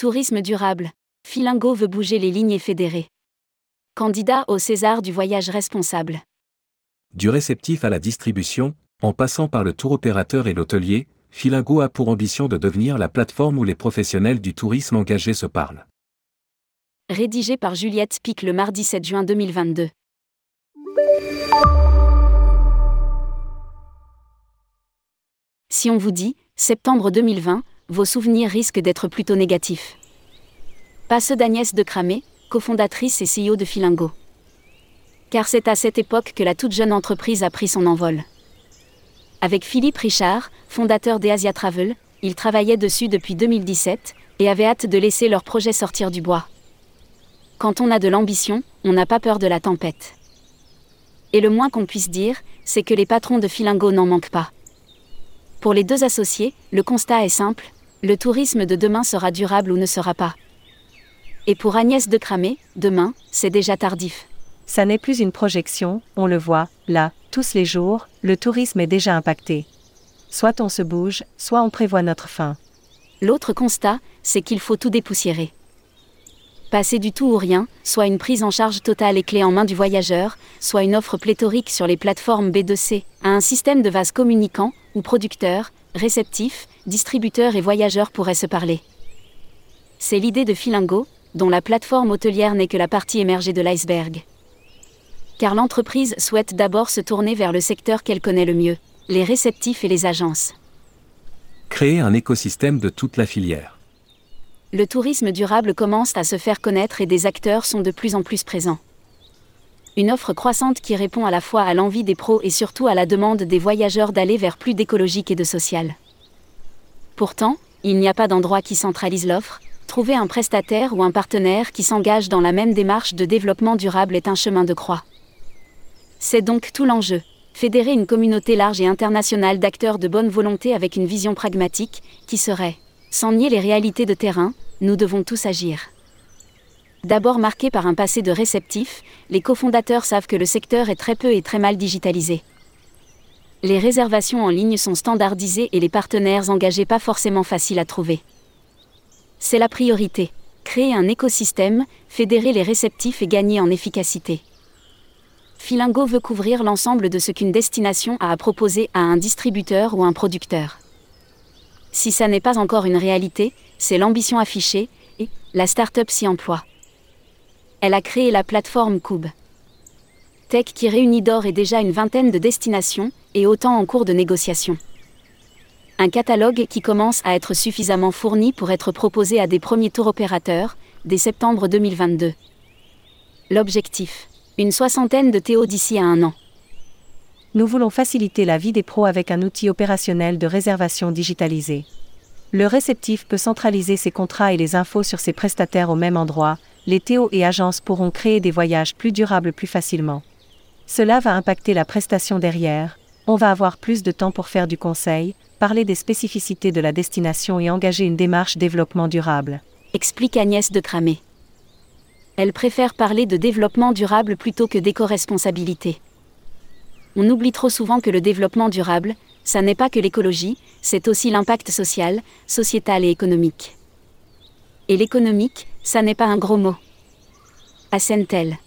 Tourisme durable. Filingo veut bouger les lignes fédérées. Candidat au César du voyage responsable. Du réceptif à la distribution, en passant par le tour opérateur et l'hôtelier, Filingo a pour ambition de devenir la plateforme où les professionnels du tourisme engagé se parlent. Rédigé par Juliette Spic le mardi 7 juin 2022. Si on vous dit, septembre 2020, vos souvenirs risquent d'être plutôt négatifs. Pas ceux d'Agnès de Cramé, cofondatrice et CEO de Filingo. Car c'est à cette époque que la toute jeune entreprise a pris son envol. Avec Philippe Richard, fondateur d'Easia Travel, ils travaillaient dessus depuis 2017 et avaient hâte de laisser leur projet sortir du bois. Quand on a de l'ambition, on n'a pas peur de la tempête. Et le moins qu'on puisse dire, c'est que les patrons de Filingo n'en manquent pas. Pour les deux associés, le constat est simple, le tourisme de demain sera durable ou ne sera pas. Et pour Agnès de Cramé, demain, c'est déjà tardif. Ça n'est plus une projection, on le voit, là, tous les jours, le tourisme est déjà impacté. Soit on se bouge, soit on prévoit notre fin. L'autre constat, c'est qu'il faut tout dépoussiérer. Passer du tout ou rien, soit une prise en charge totale et clé en main du voyageur, soit une offre pléthorique sur les plateformes B2C, à un système de vases communicants, où producteurs, réceptifs, distributeurs et voyageurs pourraient se parler. C'est l'idée de Filingo, dont la plateforme hôtelière n'est que la partie émergée de l'iceberg. Car l'entreprise souhaite d'abord se tourner vers le secteur qu'elle connaît le mieux, les réceptifs et les agences. Créer un écosystème de toute la filière le tourisme durable commence à se faire connaître et des acteurs sont de plus en plus présents. Une offre croissante qui répond à la fois à l'envie des pros et surtout à la demande des voyageurs d'aller vers plus d'écologique et de social. Pourtant, il n'y a pas d'endroit qui centralise l'offre, trouver un prestataire ou un partenaire qui s'engage dans la même démarche de développement durable est un chemin de croix. C'est donc tout l'enjeu, fédérer une communauté large et internationale d'acteurs de bonne volonté avec une vision pragmatique, qui serait sans nier les réalités de terrain, nous devons tous agir. D'abord marqué par un passé de réceptif, les cofondateurs savent que le secteur est très peu et très mal digitalisé. Les réservations en ligne sont standardisées et les partenaires engagés pas forcément faciles à trouver. C'est la priorité. Créer un écosystème, fédérer les réceptifs et gagner en efficacité. Filingo veut couvrir l'ensemble de ce qu'une destination a à proposer à un distributeur ou un producteur. Si ça n'est pas encore une réalité, c'est l'ambition affichée, et la start-up s'y emploie. Elle a créé la plateforme Cube. Tech qui réunit d'or et déjà une vingtaine de destinations, et autant en cours de négociation. Un catalogue qui commence à être suffisamment fourni pour être proposé à des premiers tours opérateurs, dès septembre 2022. L'objectif Une soixantaine de TO d'ici à un an. Nous voulons faciliter la vie des pros avec un outil opérationnel de réservation digitalisé. Le réceptif peut centraliser ses contrats et les infos sur ses prestataires au même endroit, les TO et agences pourront créer des voyages plus durables plus facilement. Cela va impacter la prestation derrière, on va avoir plus de temps pour faire du conseil, parler des spécificités de la destination et engager une démarche développement durable. Explique Agnès de Cramé. Elle préfère parler de développement durable plutôt que d'éco-responsabilité. On oublie trop souvent que le développement durable, ça n'est pas que l'écologie, c'est aussi l'impact social, sociétal et économique. Et l'économique, ça n'est pas un gros mot. Assène-t-elle.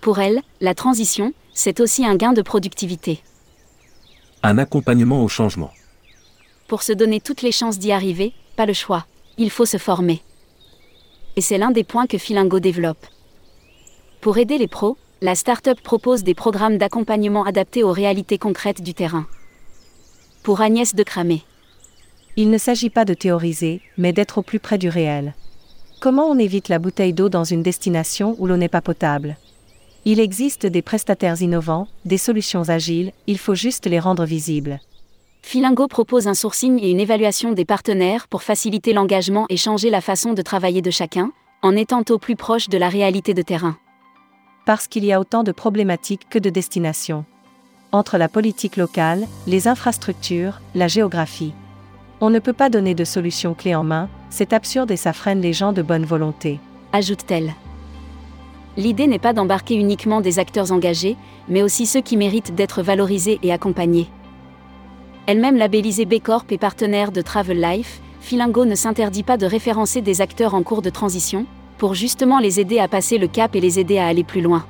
Pour elle, la transition, c'est aussi un gain de productivité. Un accompagnement au changement. Pour se donner toutes les chances d'y arriver, pas le choix. Il faut se former. Et c'est l'un des points que Filingo développe. Pour aider les pros, la start-up propose des programmes d'accompagnement adaptés aux réalités concrètes du terrain. Pour Agnès de Cramé. Il ne s'agit pas de théoriser, mais d'être au plus près du réel. Comment on évite la bouteille d'eau dans une destination où l'eau n'est pas potable? Il existe des prestataires innovants, des solutions agiles, il faut juste les rendre visibles. Filingo propose un sourcing et une évaluation des partenaires pour faciliter l'engagement et changer la façon de travailler de chacun, en étant au plus proche de la réalité de terrain parce qu'il y a autant de problématiques que de destinations. Entre la politique locale, les infrastructures, la géographie. On ne peut pas donner de solution clé en main, c'est absurde et ça freine les gens de bonne volonté. Ajoute-t-elle. L'idée n'est pas d'embarquer uniquement des acteurs engagés, mais aussi ceux qui méritent d'être valorisés et accompagnés. Elle-même labellisée B Corp et partenaire de Travel Life, Filingo ne s'interdit pas de référencer des acteurs en cours de transition, pour justement les aider à passer le cap et les aider à aller plus loin.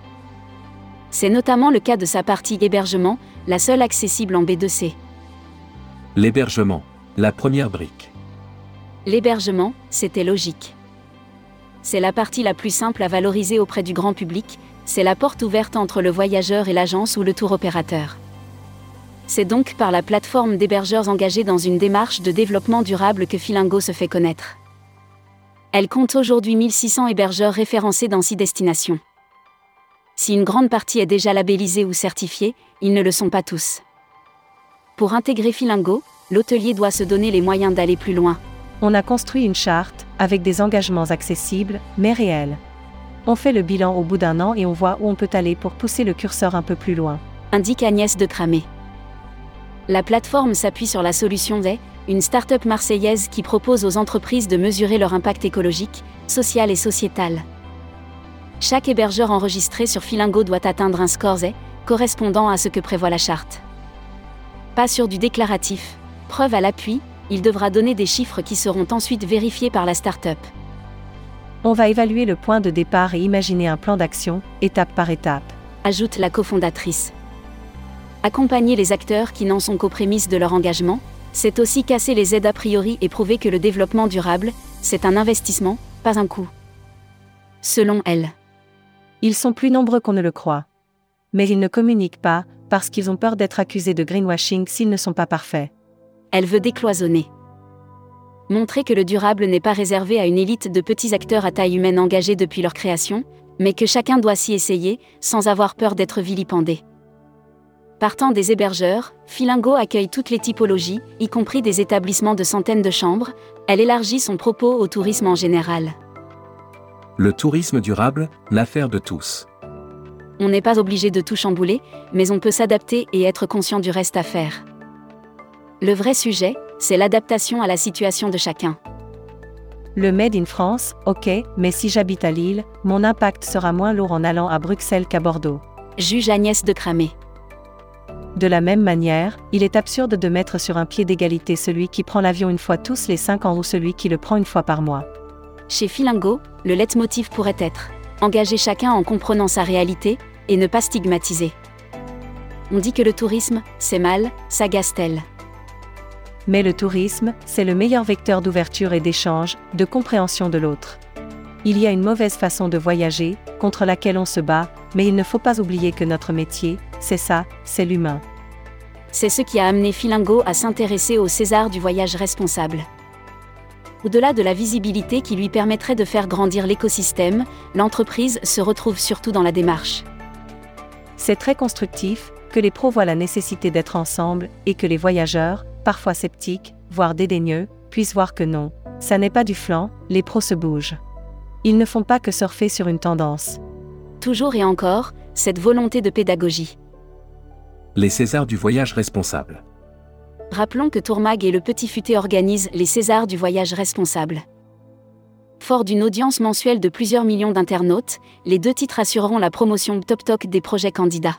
C'est notamment le cas de sa partie hébergement, la seule accessible en B2C. L'hébergement, la première brique. L'hébergement, c'était logique. C'est la partie la plus simple à valoriser auprès du grand public, c'est la porte ouverte entre le voyageur et l'agence ou le tour opérateur. C'est donc par la plateforme d'hébergeurs engagés dans une démarche de développement durable que Filingo se fait connaître. Elle compte aujourd'hui 1600 hébergeurs référencés dans 6 destinations. Si une grande partie est déjà labellisée ou certifiée, ils ne le sont pas tous. Pour intégrer Filingo, l'hôtelier doit se donner les moyens d'aller plus loin. On a construit une charte, avec des engagements accessibles, mais réels. On fait le bilan au bout d'un an et on voit où on peut aller pour pousser le curseur un peu plus loin. Indique Agnès de Cramé. La plateforme s'appuie sur la solution des, une start-up marseillaise qui propose aux entreprises de mesurer leur impact écologique, social et sociétal. Chaque hébergeur enregistré sur Filingo doit atteindre un score Z, correspondant à ce que prévoit la charte. Pas sur du déclaratif, preuve à l'appui, il devra donner des chiffres qui seront ensuite vérifiés par la start-up. On va évaluer le point de départ et imaginer un plan d'action, étape par étape. Ajoute la cofondatrice. Accompagner les acteurs qui n'en sont qu'aux prémices de leur engagement, c'est aussi casser les aides a priori et prouver que le développement durable, c'est un investissement, pas un coût. Selon elle. Ils sont plus nombreux qu'on ne le croit. Mais ils ne communiquent pas, parce qu'ils ont peur d'être accusés de greenwashing s'ils ne sont pas parfaits elle veut décloisonner. Montrer que le durable n'est pas réservé à une élite de petits acteurs à taille humaine engagés depuis leur création, mais que chacun doit s'y essayer, sans avoir peur d'être vilipendé. Partant des hébergeurs, Filingo accueille toutes les typologies, y compris des établissements de centaines de chambres, elle élargit son propos au tourisme en général. Le tourisme durable, l'affaire de tous. On n'est pas obligé de tout chambouler, mais on peut s'adapter et être conscient du reste à faire. Le vrai sujet, c'est l'adaptation à la situation de chacun. Le Made in France, ok, mais si j'habite à Lille, mon impact sera moins lourd en allant à Bruxelles qu'à Bordeaux. Juge Agnès de Cramé. De la même manière, il est absurde de mettre sur un pied d'égalité celui qui prend l'avion une fois tous les 5 ans ou celui qui le prend une fois par mois. Chez Filingo, le leitmotiv pourrait être engager chacun en comprenant sa réalité et ne pas stigmatiser. On dit que le tourisme, c'est mal, ça gasse-t-elle mais le tourisme, c'est le meilleur vecteur d'ouverture et d'échange, de compréhension de l'autre. Il y a une mauvaise façon de voyager, contre laquelle on se bat, mais il ne faut pas oublier que notre métier, c'est ça, c'est l'humain. C'est ce qui a amené Filingo à s'intéresser au César du voyage responsable. Au-delà de la visibilité qui lui permettrait de faire grandir l'écosystème, l'entreprise se retrouve surtout dans la démarche. C'est très constructif, que les pros voient la nécessité d'être ensemble, et que les voyageurs, parfois sceptiques, voire dédaigneux, puissent voir que non, ça n'est pas du flanc, les pros se bougent. Ils ne font pas que surfer sur une tendance. Toujours et encore, cette volonté de pédagogie. Les Césars du voyage responsable. Rappelons que Tourmag et le Petit Futé organisent les Césars du voyage responsable. Fort d'une audience mensuelle de plusieurs millions d'internautes, les deux titres assureront la promotion top talk des projets candidats.